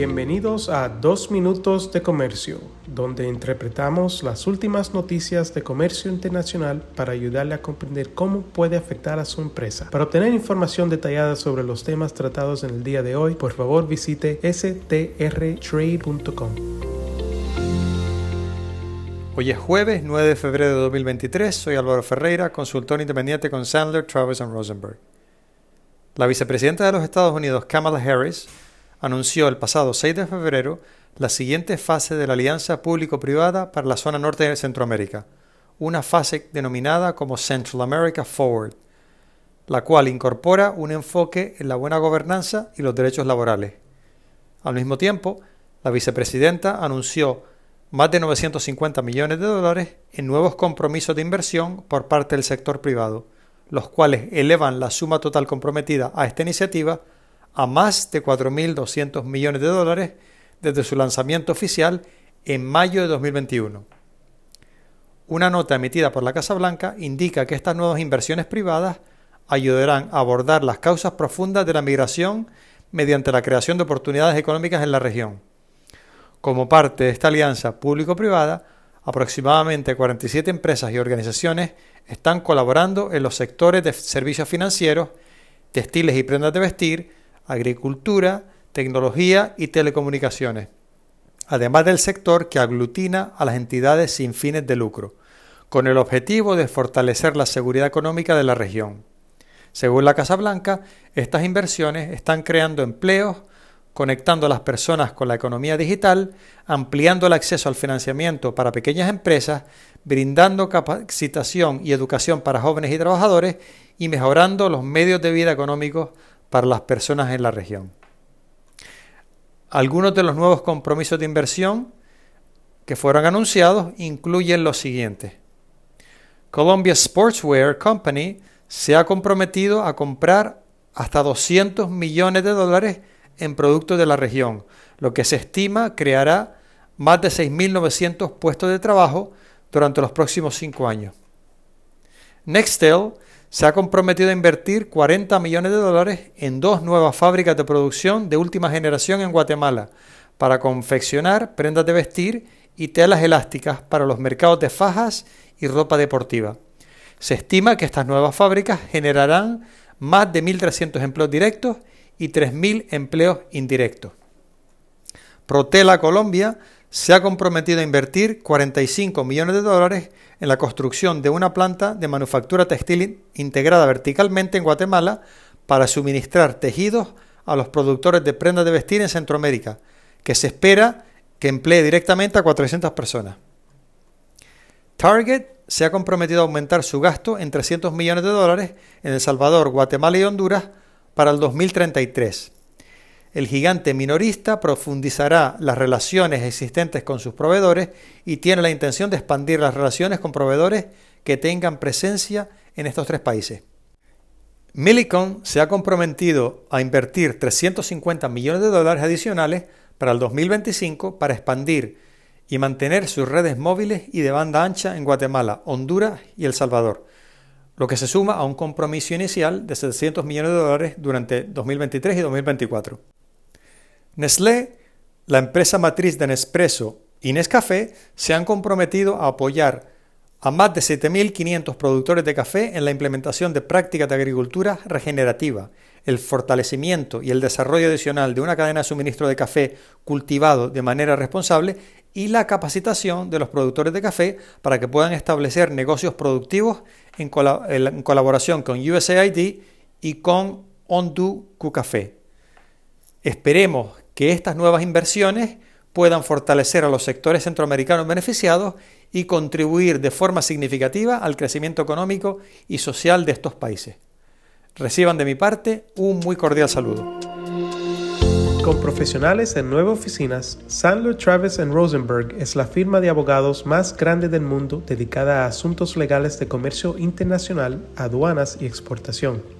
Bienvenidos a Dos Minutos de Comercio, donde interpretamos las últimas noticias de comercio internacional para ayudarle a comprender cómo puede afectar a su empresa. Para obtener información detallada sobre los temas tratados en el día de hoy, por favor visite strtrade.com. Hoy es jueves 9 de febrero de 2023. Soy Álvaro Ferreira, consultor independiente con Sandler, Travis Rosenberg. La vicepresidenta de los Estados Unidos, Kamala Harris, anunció el pasado 6 de febrero la siguiente fase de la alianza público-privada para la zona norte de Centroamérica, una fase denominada como Central America Forward, la cual incorpora un enfoque en la buena gobernanza y los derechos laborales. Al mismo tiempo, la vicepresidenta anunció más de 950 millones de dólares en nuevos compromisos de inversión por parte del sector privado, los cuales elevan la suma total comprometida a esta iniciativa a más de 4.200 millones de dólares desde su lanzamiento oficial en mayo de 2021. Una nota emitida por la Casa Blanca indica que estas nuevas inversiones privadas ayudarán a abordar las causas profundas de la migración mediante la creación de oportunidades económicas en la región. Como parte de esta alianza público-privada, aproximadamente 47 empresas y organizaciones están colaborando en los sectores de servicios financieros, textiles y prendas de vestir, agricultura, tecnología y telecomunicaciones, además del sector que aglutina a las entidades sin fines de lucro, con el objetivo de fortalecer la seguridad económica de la región. Según la Casa Blanca, estas inversiones están creando empleos, conectando a las personas con la economía digital, ampliando el acceso al financiamiento para pequeñas empresas, brindando capacitación y educación para jóvenes y trabajadores y mejorando los medios de vida económicos para las personas en la región. Algunos de los nuevos compromisos de inversión que fueron anunciados incluyen los siguientes. Columbia Sportswear Company se ha comprometido a comprar hasta 200 millones de dólares en productos de la región, lo que se estima creará más de 6.900 puestos de trabajo durante los próximos cinco años. Nextel se ha comprometido a invertir 40 millones de dólares en dos nuevas fábricas de producción de última generación en Guatemala para confeccionar prendas de vestir y telas elásticas para los mercados de fajas y ropa deportiva. Se estima que estas nuevas fábricas generarán más de 1.300 empleos directos y 3.000 empleos indirectos. Protela Colombia se ha comprometido a invertir 45 millones de dólares en la construcción de una planta de manufactura textil integrada verticalmente en Guatemala para suministrar tejidos a los productores de prendas de vestir en Centroamérica, que se espera que emplee directamente a 400 personas. Target se ha comprometido a aumentar su gasto en 300 millones de dólares en El Salvador, Guatemala y Honduras para el 2033 el gigante minorista profundizará las relaciones existentes con sus proveedores y tiene la intención de expandir las relaciones con proveedores que tengan presencia en estos tres países. Millicom se ha comprometido a invertir 350 millones de dólares adicionales para el 2025 para expandir y mantener sus redes móviles y de banda ancha en Guatemala, Honduras y El Salvador, lo que se suma a un compromiso inicial de 700 millones de dólares durante 2023 y 2024. Nestlé, la empresa matriz de Nespresso y Nescafé se han comprometido a apoyar a más de 7.500 productores de café en la implementación de prácticas de agricultura regenerativa, el fortalecimiento y el desarrollo adicional de una cadena de suministro de café cultivado de manera responsable y la capacitación de los productores de café para que puedan establecer negocios productivos en, colaboración con USAID y con Ondu Café. Esperemos que estas nuevas inversiones puedan fortalecer a los sectores centroamericanos beneficiados y contribuir de forma significativa al crecimiento económico y social de estos países. Reciban de mi parte un muy cordial saludo. Con profesionales en nueve oficinas, Sandler Travis Rosenberg es la firma de abogados más grande del mundo dedicada a asuntos legales de comercio internacional, aduanas y exportación.